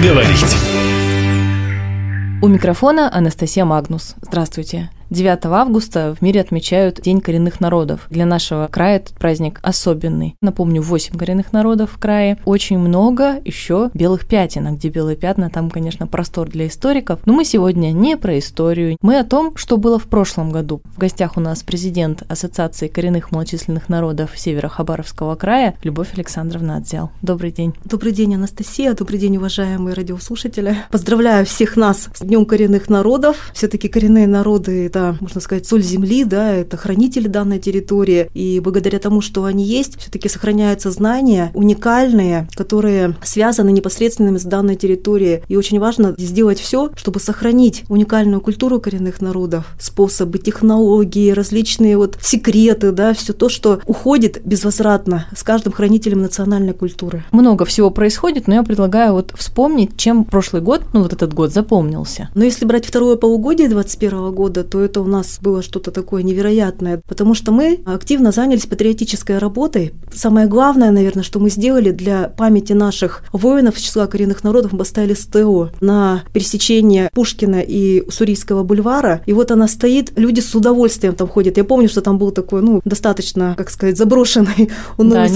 говорить. У микрофона Анастасия Магнус. Здравствуйте. 9 августа в мире отмечают День коренных народов. Для нашего края этот праздник особенный. Напомню, 8 коренных народов в крае. Очень много еще белых пятен. А где белые пятна, там, конечно, простор для историков. Но мы сегодня не про историю. Мы о том, что было в прошлом году. В гостях у нас президент Ассоциации коренных малочисленных народов Северо-Хабаровского края Любовь Александровна Отзял. Добрый день. Добрый день, Анастасия. Добрый день, уважаемые радиослушатели. Поздравляю всех нас с Днем коренных народов. Все-таки коренные народы – это это, можно сказать, соль земли, да, это хранители данной территории. И благодаря тому, что они есть, все-таки сохраняются знания уникальные, которые связаны непосредственно с данной территорией. И очень важно сделать все, чтобы сохранить уникальную культуру коренных народов, способы, технологии, различные вот секреты, да, все то, что уходит безвозвратно с каждым хранителем национальной культуры. Много всего происходит, но я предлагаю вот вспомнить, чем прошлый год, ну вот этот год запомнился. Но если брать второе полугодие 2021 года, то это у нас было что-то такое невероятное, потому что мы активно занялись патриотической работой. Самое главное, наверное, что мы сделали для памяти наших воинов из числа коренных народов, мы поставили СТО на пересечении Пушкина и Сурийского бульвара. И вот она стоит, люди с удовольствием там ходят. Я помню, что там был такой, ну, достаточно, как сказать, заброшенный унылый да,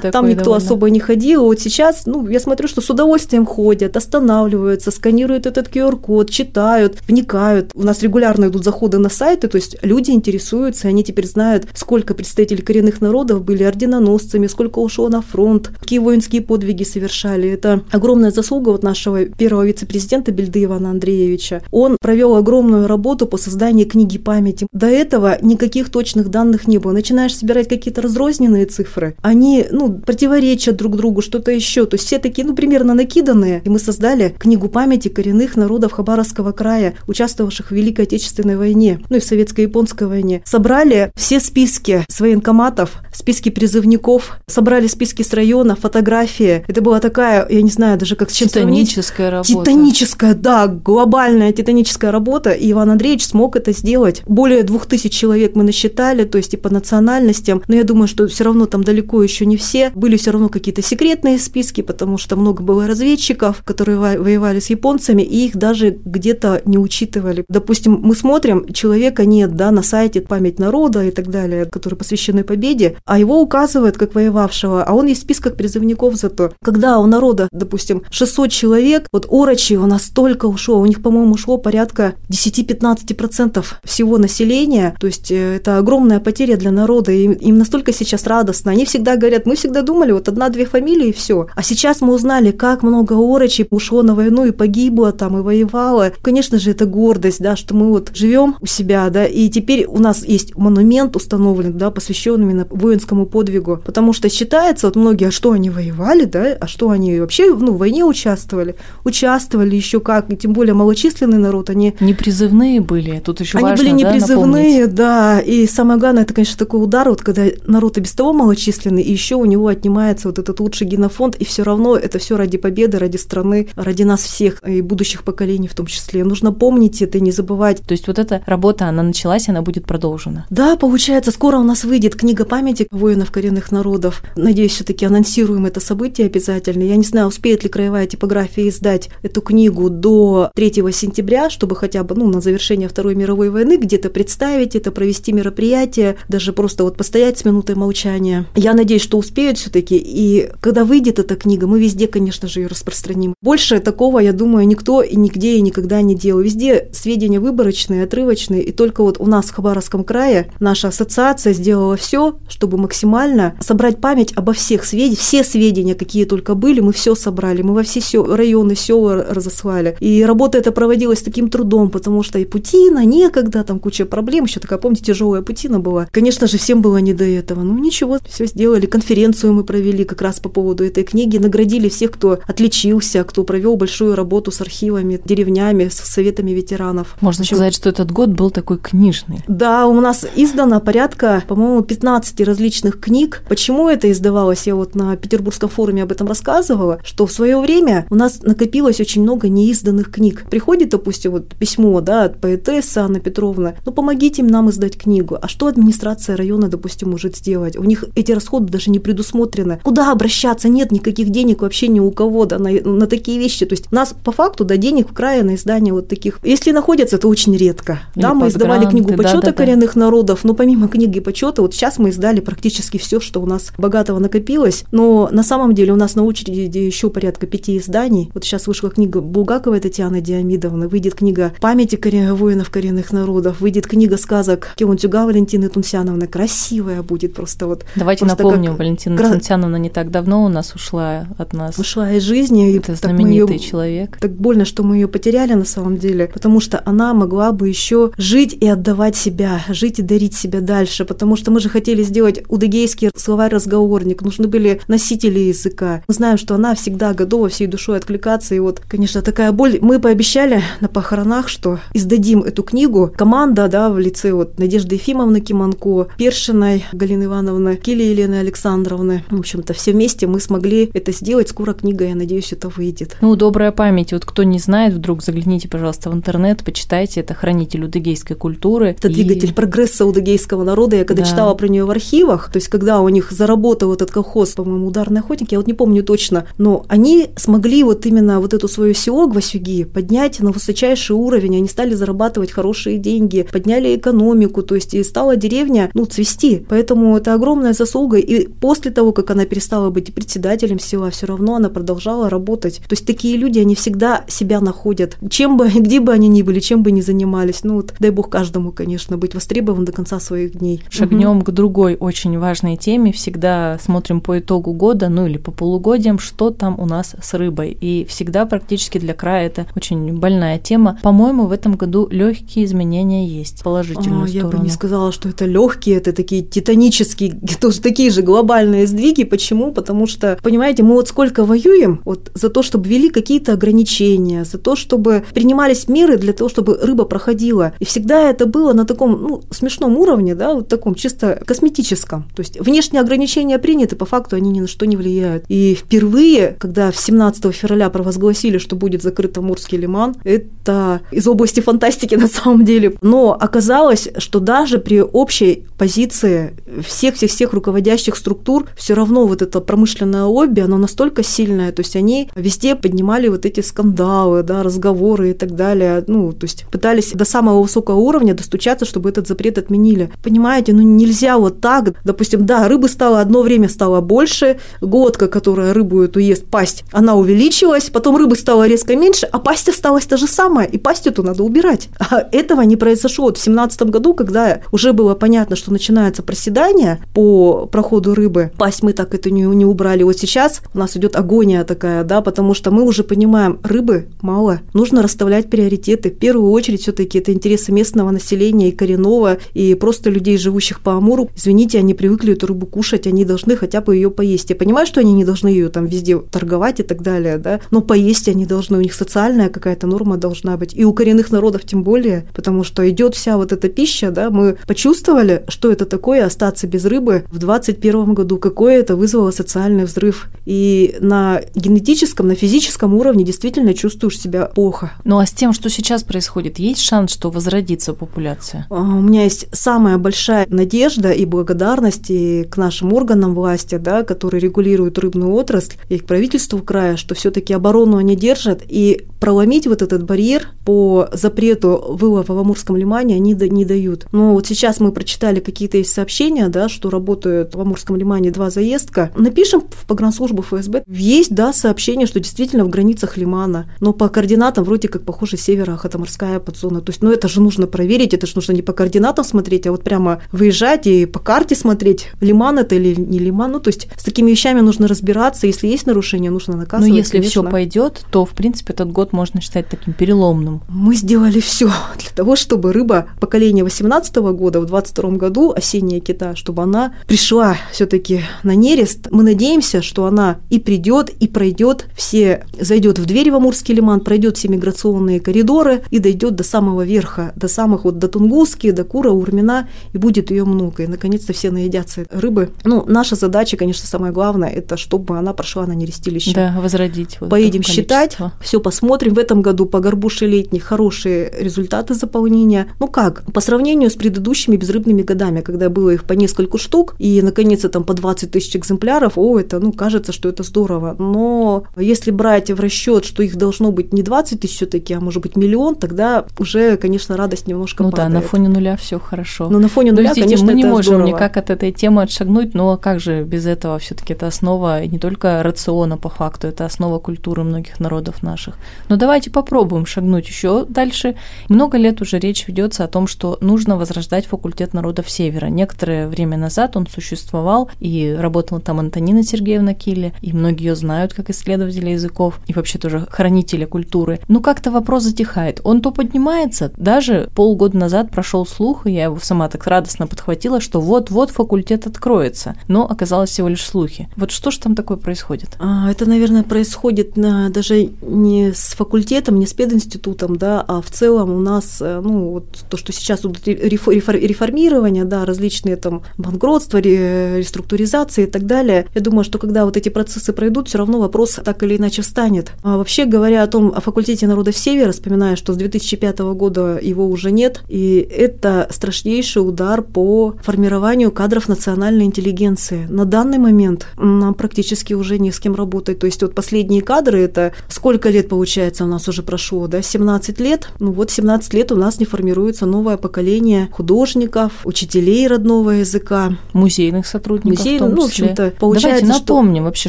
такой, Там никто довольно. особо не ходил. Вот сейчас, ну, я смотрю, что с удовольствием ходят, останавливаются, сканируют этот QR-код, читают, вникают. У нас регулярно идут заходы заходы на сайты, то есть люди интересуются, они теперь знают, сколько представителей коренных народов были орденоносцами, сколько ушло на фронт, какие воинские подвиги совершали. Это огромная заслуга вот нашего первого вице-президента Бельды Ивана Андреевича. Он провел огромную работу по созданию книги памяти. До этого никаких точных данных не было. Начинаешь собирать какие-то разрозненные цифры, они ну, противоречат друг другу, что-то еще. То есть все такие, ну, примерно накиданные. И мы создали книгу памяти коренных народов Хабаровского края, участвовавших в Великой Отечественной войне ну и в советско-японской войне, собрали все списки с военкоматов, списки призывников, собрали списки с района, фотографии. Это была такая, я не знаю даже как с чем Титаническая работа. Титаническая, да, глобальная титаническая работа, и Иван Андреевич смог это сделать. Более двух тысяч человек мы насчитали, то есть и по национальностям, но я думаю, что все равно там далеко еще не все. Были все равно какие-то секретные списки, потому что много было разведчиков, которые воевали с японцами, и их даже где-то не учитывали. Допустим, мы смотрим, человека нет, да, на сайте «Память народа» и так далее, которые посвящены победе, а его указывают как воевавшего, а он есть в списках призывников зато. Когда у народа, допустим, 600 человек, вот орочи у нас столько ушло, у них, по-моему, ушло порядка 10-15% всего населения, то есть э, это огромная потеря для народа, и им настолько сейчас радостно. Они всегда говорят, мы всегда думали, вот одна-две фамилии и все. А сейчас мы узнали, как много орочей ушло на войну и погибло там, и воевало. Конечно же, это гордость, да, что мы вот живем у себя, да, и теперь у нас есть монумент установлен, да, посвященный именно воинскому подвигу, потому что считается, вот многие, а что они воевали, да, а что они вообще, ну, в войне участвовали, участвовали еще как, и тем более малочисленный народ, они... Не призывные были, тут еще Они важно, были не да, призывные, напомнить. да, и самое главное, это, конечно, такой удар, вот когда народ и без того малочисленный, и еще у него отнимается вот этот лучший генофонд, и все равно это все ради победы, ради страны, ради нас всех и будущих поколений в том числе. Нужно помнить это и не забывать. То есть вот это работа, она началась, она будет продолжена. Да, получается, скоро у нас выйдет книга памяти воинов коренных народов. Надеюсь, все таки анонсируем это событие обязательно. Я не знаю, успеет ли краевая типография издать эту книгу до 3 сентября, чтобы хотя бы ну, на завершение Второй мировой войны где-то представить это, провести мероприятие, даже просто вот постоять с минутой молчания. Я надеюсь, что успеют все таки и когда выйдет эта книга, мы везде, конечно же, ее распространим. Больше такого, я думаю, никто и нигде и никогда не делал. Везде сведения выборочные, отрывочные, отрывочный. И только вот у нас в Хабаровском крае наша ассоциация сделала все, чтобы максимально собрать память обо всех сведениях, все сведения, какие только были, мы все собрали, мы во все районы, села разослали. И работа эта проводилась таким трудом, потому что и путина, некогда, там куча проблем, еще такая, помните, тяжелая путина была. Конечно же, всем было не до этого. Ну ничего, все сделали. Конференцию мы провели как раз по поводу этой книги, наградили всех, кто отличился, кто провел большую работу с архивами, деревнями, с советами ветеранов. Можно сказать, что это этот год был такой книжный. Да, у нас издано порядка, по-моему, 15 различных книг. Почему это издавалось? Я вот на Петербургском форуме об этом рассказывала, что в свое время у нас накопилось очень много неизданных книг. Приходит, допустим, вот письмо да, от поэтессы Анны Петровны, ну помогите нам издать книгу. А что администрация района, допустим, может сделать? У них эти расходы даже не предусмотрены. Куда обращаться? Нет никаких денег вообще ни у кого да, на, на такие вещи. То есть у нас по факту да, денег в крае на издание вот таких. Если находятся, то очень редко. Да, мы издавали книгу почета да, да, да. коренных народов, но помимо книги почета, вот сейчас мы издали практически все, что у нас богатого накопилось. Но на самом деле у нас на очереди еще порядка пяти изданий. Вот сейчас вышла книга Булгаковой Татьяны Диамидовны, выйдет книга памяти корен... воинов коренных народов, выйдет книга сказок Киунтюга Валентины Тунсяновны. Красивая будет просто вот. Давайте просто напомним, как Валентина гра- Тунсяновна не так давно у нас ушла от нас. Ушла из жизни. и Это её- знаменитый человек. Так больно, что мы ее потеряли на самом деле, потому что она могла бы еще жить и отдавать себя, жить и дарить себя дальше, потому что мы же хотели сделать удыгейский словарь-разговорник, нужны были носители языка. Мы знаем, что она всегда готова всей душой откликаться, и вот, конечно, такая боль. Мы пообещали на похоронах, что издадим эту книгу. Команда, да, в лице вот Надежды Ефимовны Киманко, Першиной Галины Ивановны, Кили Елены Александровны. В общем-то, все вместе мы смогли это сделать. Скоро книга, я надеюсь, это выйдет. Ну, добрая память. Вот кто не знает, вдруг загляните, пожалуйста, в интернет, почитайте. Это хранитель удыгейской культуры. Это И- двигатель прогресса удыгейского народа. Я когда Да. читала про нее в архивах, то есть когда у них заработал этот колхоз, по-моему, ударный охотник, я вот не помню точно, но они смогли вот именно вот эту свое село Гвасюги поднять на высочайший уровень, они стали зарабатывать хорошие деньги, подняли экономику, то есть и стала деревня, ну, цвести. Поэтому это огромная заслуга. И после того, как она перестала быть председателем села, все равно она продолжала работать. То есть такие люди, они всегда себя находят. Чем бы, где бы они ни были, чем бы ни занимались. Ну, вот, дай бог каждому, конечно, быть востребован до конца своих дней. Шагнем к другой очень важной теме. Всегда смотрим по итогу года, ну или по полугодиям, что там у нас с рыбой. И всегда практически для края это очень больная тема. По-моему, в этом году легкие изменения есть, в положительную А, Я бы не сказала, что это легкие, это такие титанические, тоже такие же глобальные сдвиги. Почему? Потому что, понимаете, мы вот сколько воюем вот за то, чтобы ввели какие-то ограничения, за то, чтобы принимались меры для того, чтобы рыба проходила. И всегда это было на таком ну, смешном уровне, да, вот таком чисто косметическом. То есть внешние ограничения приняты, по факту они ни на что не влияют. И впервые, когда в 17 февраля провозгласили, что будет закрыт Амурский лиман, это из области фантастики на самом деле. Но оказалось, что даже при общей позиции всех-всех-всех руководящих структур все равно вот это промышленное лобби, оно настолько сильное, то есть они везде поднимали вот эти скандалы, да, разговоры и так далее, ну, то есть пытались до самого высокого уровня достучаться, чтобы этот запрет отменили. Понимаете, ну нельзя вот так, допустим, да, рыбы стало одно время стало больше, глотка, которая рыбу эту ест, пасть, она увеличилась, потом рыбы стало резко меньше, а пасть осталась та же самая, и пасть эту надо убирать. А этого не произошло. Вот в 17 году, когда уже было понятно, что начинается проседание по проходу рыбы, пасть мы так это не, не убрали. Вот сейчас у нас идет агония такая, да, потому что мы уже понимаем, рыбы мало, нужно расставлять приоритеты. В первую очередь все-таки это интересы местного населения и коренного, и просто людей, живущих по Амуру. Извините, они привыкли эту рыбу кушать, они должны хотя бы ее поесть. Я понимаю, что они не должны ее там везде торговать и так далее, да, но поесть они должны, у них социальная какая-то норма должна быть. И у коренных народов тем более, потому что идет вся вот эта пища, да, мы почувствовали, что это такое остаться без рыбы в 21 году, какое это вызвало социальный взрыв. И на генетическом, на физическом уровне действительно чувствуешь себя плохо. Ну а с тем, что сейчас происходит, есть шанс, что возродится популяция? А, У меня есть самая большая надежда и благодарность и к нашим органам власти, да, которые регулируют рыбную отрасль, и к правительству края, что все-таки оборону они держат, и проломить вот этот барьер по запрету вылова в Амурском лимане они не дают. Но вот сейчас мы прочитали какие-то есть сообщения, да, что работают в Амурском лимане два заездка. Напишем в погранслужбу ФСБ. Есть, да, сообщение, что действительно в границах лимана, но по координатам вроде как похоже севера Ахатаморская подзона. То есть, ну это же нужно проверить, это же нужно не по координатам смотреть, а вот прямо выезжать и по карте смотреть, лиман это или не лиман. Ну то есть с такими вещами нужно разбираться, если есть нарушение, нужно Но наказывать. Ну, если все пойдет, то в принципе этот год можно считать таким переломным. Мы сделали все для того, чтобы рыба поколения 18 года в 22 году, осенняя кита, чтобы она пришла все-таки на нерест. Мы надеемся, что она и придет, и пройдет все, зайдет в двери в Амурский лиман, пройдет все миграционные коридоры и дойдет до самого верха верха, до самых вот до Тунгуски, до Кура, Урмина, и будет ее много. И наконец-то все наедятся рыбы. Ну, наша задача, конечно, самое главное, это чтобы она прошла на нерестилище. Да, возродить. Вот Поедем считать, все посмотрим. В этом году по горбуше летних хорошие результаты заполнения. Ну как, по сравнению с предыдущими безрыбными годами, когда было их по нескольку штук, и наконец-то там по 20 тысяч экземпляров, о, это, ну, кажется, что это здорово. Но если брать в расчет, что их должно быть не 20 тысяч все-таки, а может быть миллион, тогда уже, конечно, радость немножко ну падает. да, на фоне нуля все хорошо. Но на фоне нуля, Подождите, конечно, мы не можем здорово. никак от этой темы отшагнуть, но как же без этого все-таки это основа не только рациона по факту, это основа культуры многих народов наших. Но давайте попробуем шагнуть еще дальше. Много лет уже речь ведется о том, что нужно возрождать факультет народов Севера. Некоторое время назад он существовал, и работала там Антонина Сергеевна Килли, и многие ее знают как исследователя языков, и вообще тоже хранителя культуры. Но как-то вопрос затихает. Он то поднимается, даже полгода назад прошел слух, и я его сама так радостно подхватила, что вот-вот факультет откроется. Но оказалось всего лишь слухи. Вот что же там такое происходит? А, это, наверное, происходит на, даже не с факультетом, не с пединститутом, да, а в целом у нас, э, ну, вот то, что сейчас реформирование, да, различные там банкротства, реструктуризации и так далее. Я думаю, что когда вот эти процессы пройдут, все равно вопрос так или иначе встанет. А вообще говоря о том, о факультете народов Севера, вспоминая, что с 2005 года его уже нет, и это страшнейший удар по формированию кадров национальной интеллигенции. На данный момент нам практически уже не с кем работать. То есть вот последние кадры, это сколько лет, получается, у нас уже прошло, да, 17 лет? Ну вот 17 лет у нас не формируется новое поколение художников, учителей родного языка. Музейных сотрудников Музей, в том ну, в общем-то, получается, Давайте напомним вообще,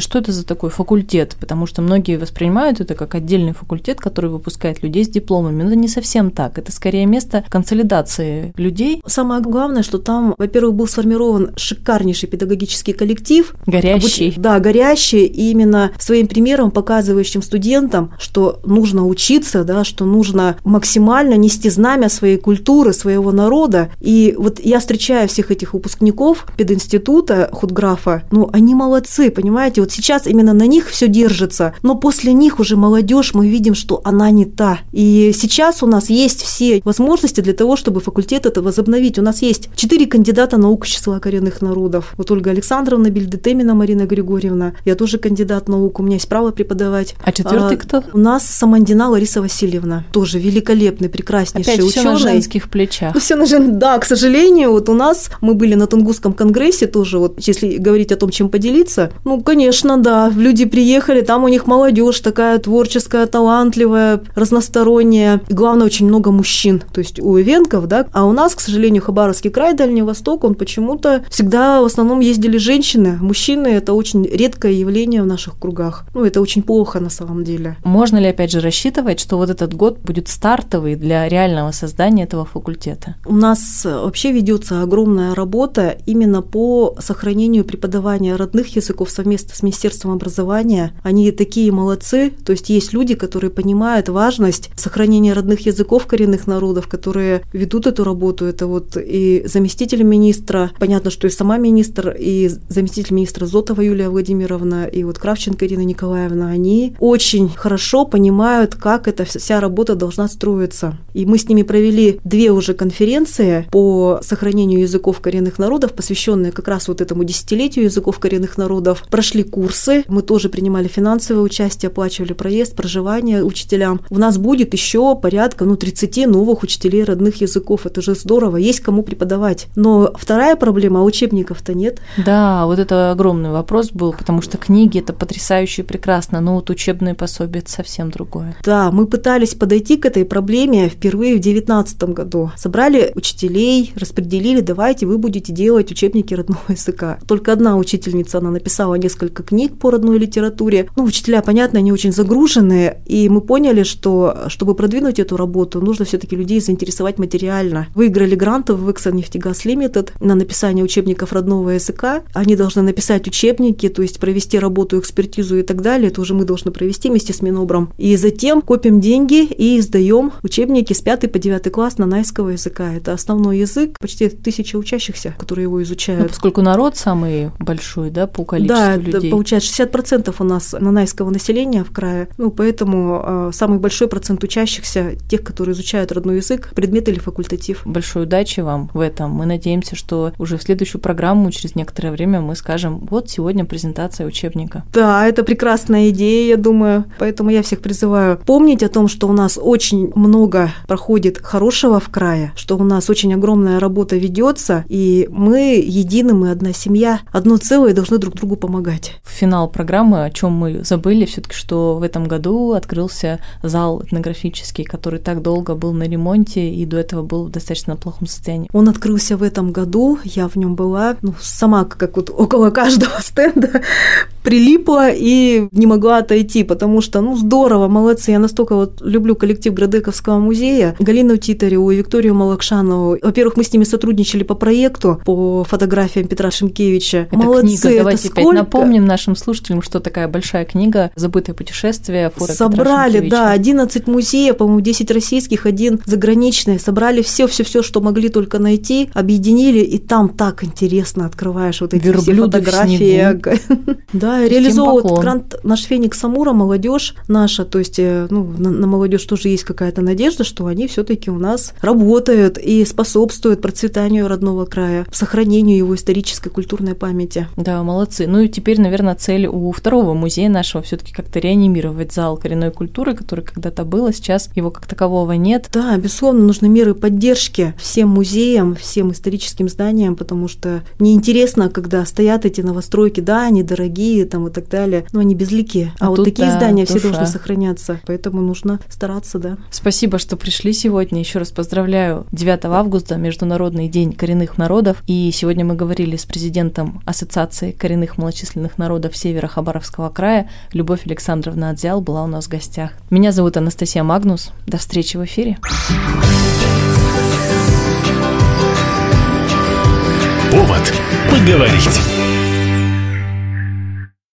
что это за такой факультет, потому что многие воспринимают это как отдельный факультет, который выпускает людей с дипломами. Но это не совсем так. Это скорее место консолидации людей. Самое главное, что там, во-первых, был сформирован шикарнейший педагогический коллектив. Горящий. Обуч... Да, горящий, и именно своим примером показывающим студентам, что нужно учиться, да, что нужно максимально нести знамя своей культуры, своего народа. И вот я встречаю всех этих выпускников пединститута худграфа, ну, они молодцы, понимаете, вот сейчас именно на них все держится, но после них уже молодежь, мы видим, что она не та. И сейчас у нас есть все возможности для того, чтобы факультет это возобновить. У нас есть четыре кандидата наук числа коренных народов. Вот Ольга Александровна Бельдетемина, Марина Григорьевна. Я тоже кандидат наук, у меня есть право преподавать. А четвертый а, кто? У нас Самандина Лариса Васильевна. Тоже великолепный, прекраснейший Опять ученый. все на женских плечах. Ну, все на жен... Да, к сожалению, вот у нас мы были на Тунгусском конгрессе тоже, вот если говорить о том, чем поделиться, ну, конечно, да, люди приехали, там у них молодежь такая творческая, талантливая, разносторонняя. И главное, очень много мужчин, то есть у ивенков, да, а у нас, к сожалению, Хабаровский край, Дальний Восток, он почему-то всегда в основном ездили женщины. Мужчины – это очень редкое явление в наших кругах. Ну, это очень плохо на самом деле. Можно ли, опять же, рассчитывать, что вот этот год будет стартовый для реального создания этого факультета? У нас вообще ведется огромная работа именно по сохранению преподавания родных языков совместно с Министерством образования. Они такие молодцы, то есть есть люди, которые понимают важность сохранения родных языков коренных народов, которые ведут эту работу. Это вот и заместитель министра, понятно, что и сама министр, и заместитель министра Зотова Юлия Владимировна, и вот Кравченко Ирина Николаевна, они очень хорошо понимают, как эта вся работа должна строиться. И мы с ними провели две уже конференции по сохранению языков коренных народов, посвященные как раз вот этому десятилетию языков коренных народов. Прошли курсы, мы тоже принимали финансовое участие, оплачивали проезд, проживание учителям. У нас будет еще порядка ну, 30 новых учителей родных языков. Это же здорово, есть кому преподавать. Но вторая проблема, а учебников-то нет. Да, вот это огромный вопрос был, потому что книги это потрясающе и прекрасно, но вот учебные пособия это совсем другое. Да, мы пытались подойти к этой проблеме впервые в 2019 году. Собрали учителей, распределили, давайте вы будете делать учебники родного языка. Только одна учительница, она написала несколько книг по родной литературе. Ну, учителя, понятно, они очень загруженные, и мы поняли, что чтобы продвинуть эту работу, нужно все-таки людей заинтересовать материально. Выиграли гранты в Exxon Нефтегаз Limited на написание учебников родного языка. Они должны написать учебники, то есть провести работу, экспертизу и так далее. Это уже мы должны провести вместе с Минобром. И затем копим деньги и издаем учебники с 5 по 9 класс на найского языка. Это основной язык, почти тысяча учащихся, которые его изучают. Ну, поскольку народ самый большой, да, по количеству да, людей. Да, получается 60% у нас нанайского населения в крае, ну, поэтому э, самый большой процент учащихся, тех, которые изучают изучают родной язык, предмет или факультатив. Большой удачи вам в этом. Мы надеемся, что уже в следующую программу через некоторое время мы скажем, вот сегодня презентация учебника. Да, это прекрасная идея, я думаю. Поэтому я всех призываю помнить о том, что у нас очень много проходит хорошего в крае, что у нас очень огромная работа ведется, и мы едины, мы одна семья, одно целое, должны друг другу помогать. В финал программы, о чем мы забыли, все-таки, что в этом году открылся зал этнографический, который так долго был на ремонте и до этого был в достаточно плохом состоянии. Он открылся в этом году, я в нем была, ну, сама как вот около каждого стенда прилипла и не могла отойти, потому что, ну, здорово, молодцы. Я настолько вот люблю коллектив Градековского музея. Галину Титареву и Викторию Малакшанову. Во-первых, мы с ними сотрудничали по проекту, по фотографиям Петра Шимкевича. Это молодцы, книга. Давайте это опять сколько... напомним нашим слушателям, что такая большая книга «Забытое путешествие», фото Собрали, да, 11 музеев, по-моему, 10 российских, один заграничный. Собрали все-все-все, что могли только найти, объединили, и там так интересно открываешь вот эти все фотографии. Да, реализовывает грант наш Феникс Амура, молодежь наша, то есть э, ну, на, на молодежь тоже есть какая-то надежда, что они все-таки у нас работают и способствуют процветанию родного края, сохранению его исторической культурной памяти. Да, молодцы. Ну и теперь, наверное, цель у второго музея нашего все-таки как-то реанимировать зал коренной культуры, который когда-то был, а сейчас его как такового нет. Да, безусловно, нужны меры поддержки всем музеям, всем историческим зданиям, потому что неинтересно, когда стоят эти новостройки, да, они дорогие, там и так далее, но они безликие. А, а вот такие да, здания душа. все должны сохраняться, поэтому нужно стараться, да. Спасибо, что пришли сегодня. Еще раз поздравляю. 9 августа Международный день коренных народов. И сегодня мы говорили с президентом Ассоциации коренных малочисленных народов Севера Хабаровского края. Любовь Александровна Адзял была у нас в гостях. Меня зовут Анастасия Магнус. До встречи в эфире. Повод поговорить.